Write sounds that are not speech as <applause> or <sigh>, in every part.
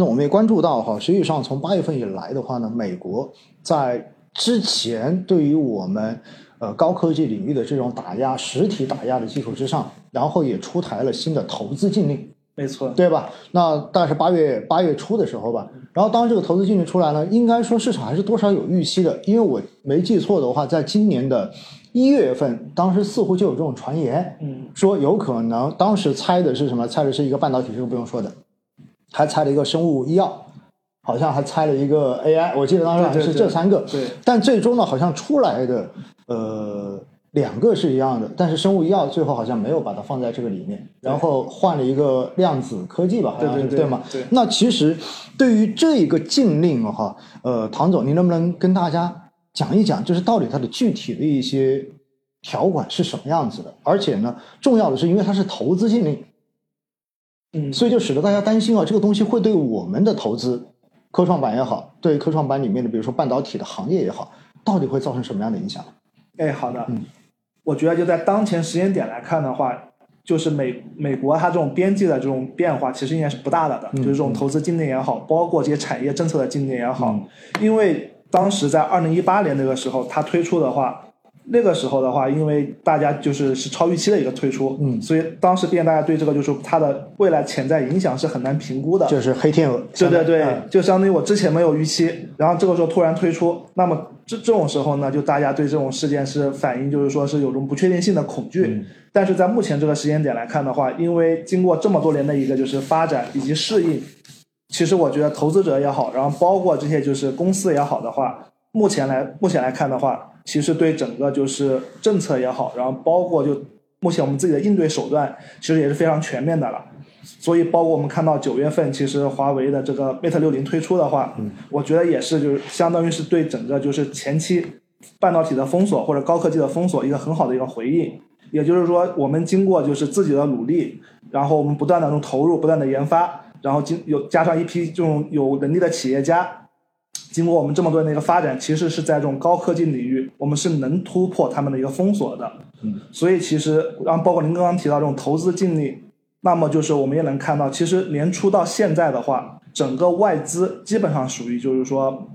那我们也关注到哈，实际上从八月份以来的话呢，美国在之前对于我们呃高科技领域的这种打压、实体打压的基础之上，然后也出台了新的投资禁令。没错，对吧？那大概是八月八月初的时候吧。然后当这个投资禁令出来呢，应该说市场还是多少有预期的，因为我没记错的话，在今年的一月份，当时似乎就有这种传言，嗯，说有可能当时猜的是什么？猜的是一个半导体，这个不用说的，还猜了一个生物医药，好像还猜了一个 AI。我记得当时好像是这三个，对。但最终呢，好像出来的呃。两个是一样的，但是生物医药最后好像没有把它放在这个里面，然后换了一个量子科技吧，好像是对吗？对。那其实对于这一个禁令哈，呃，唐总，您能不能跟大家讲一讲，就是到底它的具体的一些条款是什么样子的？而且呢，重要的是，因为它是投资禁令，嗯，所以就使得大家担心啊，这个东西会对我们的投资，科创板也好，对科创板里面的比如说半导体的行业也好，到底会造成什么样的影响？哎，好的，嗯。我觉得就在当前时间点来看的话，就是美美国它这种边际的这种变化其实应该是不大的的，就是这种投资禁令也好，包括这些产业政策的禁令也好，因为当时在二零一八年那个时候它推出的话。那个时候的话，因为大家就是是超预期的一个推出，嗯，所以当时变大家对这个就是它的未来潜在影响是很难评估的，就是黑天鹅，对对对，就相当于我之前没有预期，然后这个时候突然推出，那么这这种时候呢，就大家对这种事件是反应就是说是有种不确定性的恐惧，但是在目前这个时间点来看的话，因为经过这么多年的一个就是发展以及适应，其实我觉得投资者也好，然后包括这些就是公司也好的话，目前来目前来看的话。其实对整个就是政策也好，然后包括就目前我们自己的应对手段，其实也是非常全面的了。所以包括我们看到九月份，其实华为的这个 Mate 六零推出的话，嗯，我觉得也是就是相当于是对整个就是前期半导体的封锁或者高科技的封锁一个很好的一个回应。也就是说，我们经过就是自己的努力，然后我们不断的这种投入，不断的研发，然后经有加上一批这种有能力的企业家。经过我们这么多年的一个发展，其实是在这种高科技领域，我们是能突破他们的一个封锁的。嗯，所以其实，然后包括您刚刚提到这种投资禁令，那么就是我们也能看到，其实年初到现在的话，整个外资基本上属于就是说，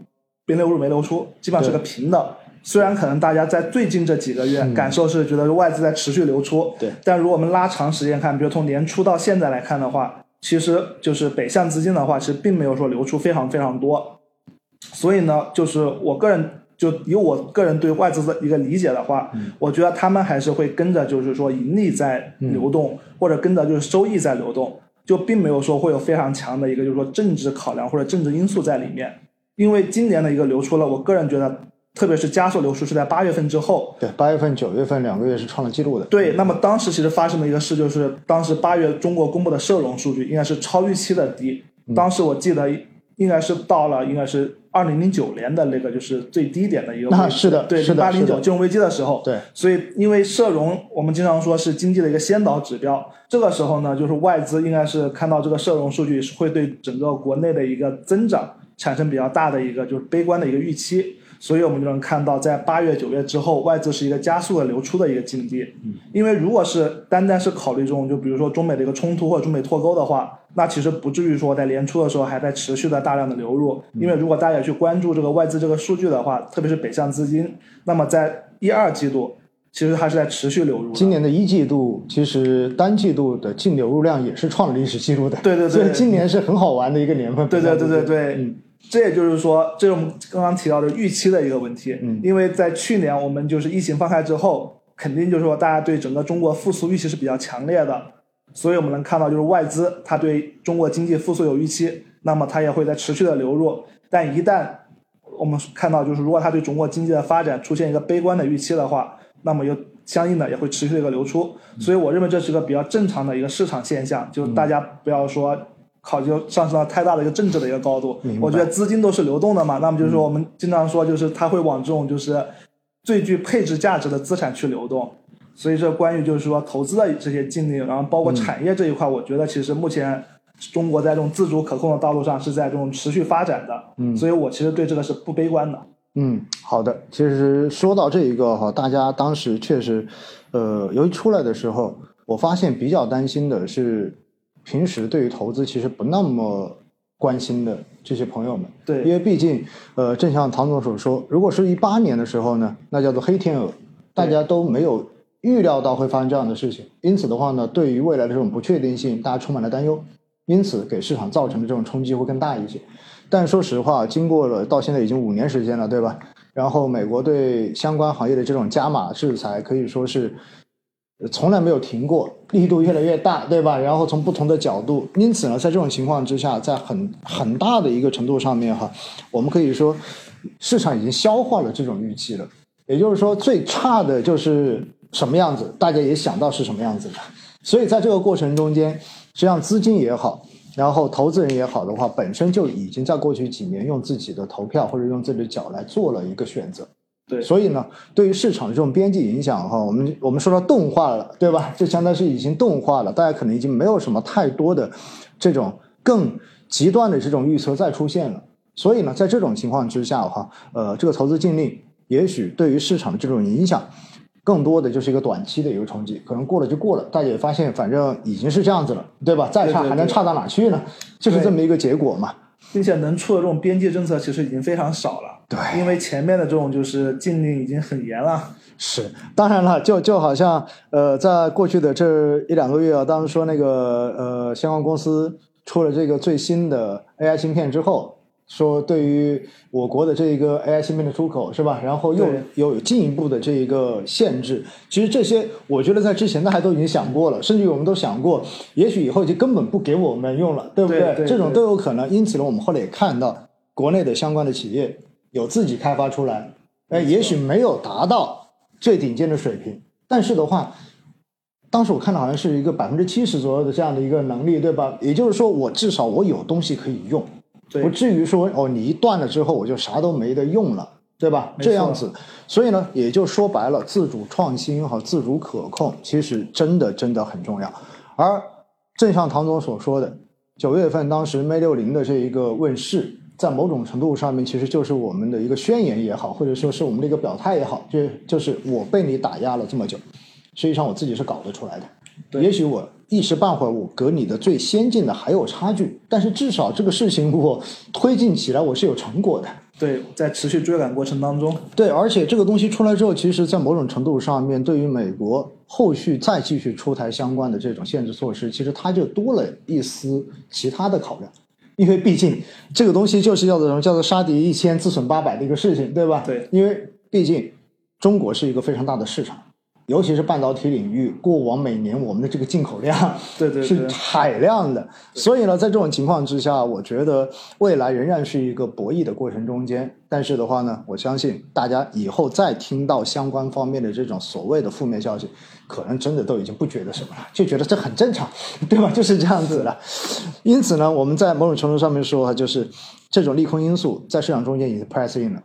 没流入没流出，基本上是个平的。虽然可能大家在最近这几个月感受是觉得外资在持续流出，对，但如果我们拉长时间看，比如从年初到现在来看的话，其实就是北向资金的话，其实并没有说流出非常非常多。所以呢，就是我个人就以我个人对外资的一个理解的话，我觉得他们还是会跟着就是说盈利在流动，或者跟着就是收益在流动，就并没有说会有非常强的一个就是说政治考量或者政治因素在里面。因为今年的一个流出了，我个人觉得，特别是加速流出是在八月份之后。对，八月份、九月份两个月是创了记录的。对，那么当时其实发生的一个事就是，当时八月中国公布的社融数据应该是超预期的低，当时我记得应该是到了应该是。二零零九年的那个就是最低点的一个位置，是的，对，零八零九金融危机的时候，对，所以因为社融，我们经常说是经济的一个先导指标，这个时候呢，就是外资应该是看到这个社融数据是会对整个国内的一个增长产生比较大的一个就是悲观的一个预期。所以我们就能看到，在八月、九月之后，外资是一个加速的流出的一个境地。嗯，因为如果是单单是考虑这种，就比如说中美的一个冲突或者中美脱钩的话，那其实不至于说在年初的时候还在持续的大量的流入。因为如果大家去关注这个外资这个数据的话，特别是北向资金，那么在一二季度，其实它是在持续流入。今年的一季度，其实单季度的净流入量也是创了历史记录的。对对对，所以今年是很好玩的一个年份。对对对对对，嗯。这也就是说，这是我们刚刚提到的预期的一个问题。嗯，因为在去年我们就是疫情放开之后，肯定就是说大家对整个中国复苏预期是比较强烈的，所以我们能看到就是外资它对中国经济复苏有预期，那么它也会在持续的流入。但一旦我们看到就是如果它对中国经济的发展出现一个悲观的预期的话，那么又相应的也会持续的一个流出。所以我认为这是个比较正常的一个市场现象，就是大家不要说。考究上升到太大的一个政治的一个高度，我觉得资金都是流动的嘛，那么就是说我们经常说就是它会往这种就是最具配置价值的资产去流动，所以这关于就是说投资的这些禁令，然后包括产业这一块，我觉得其实目前中国在这种自主可控的道路上是在这种持续发展的，嗯，所以我其实对这个是不悲观的。嗯，好的，其实说到这一个哈，大家当时确实，呃，由于出来的时候，我发现比较担心的是。平时对于投资其实不那么关心的这些朋友们。对因为毕竟，呃，正像唐总所说，如果是一八年的时候呢，那叫做黑天鹅，大家都没有预料到会发生这样的事情，因此的话呢，对于未来的这种不确定性，大家充满了担忧，因此给市场造成的这种冲击会更大一些。但说实话，经过了到现在已经五年时间了，对吧？然后美国对相关行业的这种加码制裁可以说是呃从来没有停过，力度越来越大，对吧？然后从不同的角度，因此呢，在这种情况之下，在很很大的一个程度上面哈，我们可以说市场已经消化了这种预期了。也就是说，最差的就是什么样子，大家也想到是什么样子的。所以在这个过程中间，实际上资金也好，然后投资人也好的话，本身就已经在过去几年用自己的投票或者用自己的脚来做了一个选择。对，所以呢，对于市场的这种边际影响哈，我们我们说到动画了，对吧？就相当于是已经动画了，大家可能已经没有什么太多的这种更极端的这种预测再出现了。所以呢，在这种情况之下的话，呃，这个投资禁令也许对于市场的这种影响，更多的就是一个短期的一个冲击，可能过了就过了，大家也发现反正已经是这样子了，对吧？再差还能差到哪去呢？就是这么一个结果嘛。并且能出的这种边界政策其实已经非常少了。对因为前面的这种就是禁令已经很严了。是，当然了，就就好像呃，在过去的这一两个月啊，当时说那个呃，相关公司出了这个最新的 AI 芯片之后，说对于我国的这一个 AI 芯片的出口是吧？然后又又有进一步的这一个限制。其实这些我觉得在之前大家都已经想过了，甚至于我们都想过，也许以后就根本不给我们用了，对不对对这种都有可能。因此呢，我们后来也看到国内的相关的企业有自己开发出来，哎，也许没有达到最顶尖的水平，但是的话，当时我看到好像是一个百分之七十左右的这样的一个能力，对吧？也就是说，我至少我有东西可以用，不至于说哦，你一断了之后我就啥都没得用了，对吧？这样子，所以呢，也就说白了，自主创新和自主可控其实真的真的很重要。而正像唐总所说的，九月份当时 Mate 六零的这一个问世，在某种程度上面，其实就是我们的一个宣言也好，或者说是我们的一个表态也好，就就是我被你打压了这么久，实际上我自己是搞得出来的。对也许我一时半会儿我隔你的最先进的还有差距，但是至少这个事情我推进起来我是有成果的。对，在持续追赶过程当中，对，而且这个东西出来之后，其实在某种程度上面，对于美国后续再继续出台相关的这种限制措施，其实它就多了一丝其他的考量。因为毕竟这个东西就是叫做什么？叫做杀敌一千，自损八百的一个事情，对吧？对因为毕竟中国是一个非常大的市场，尤其是半导体领域，过往每年我们的这个进口量 <laughs> 是对对是海量的，所以呢，在这种情况之下，我觉得未来仍然是一个博弈的过程中间。但是的话呢，我相信大家以后再听到相关方面的这种所谓的负面消息，可能真的都已经不觉得什么了，就觉得这很正常，<laughs> 对吧？就是这样子的。<laughs> 因此呢，我们在某种程度上面说，就是这种利空因素在市场中间已经 press in 了。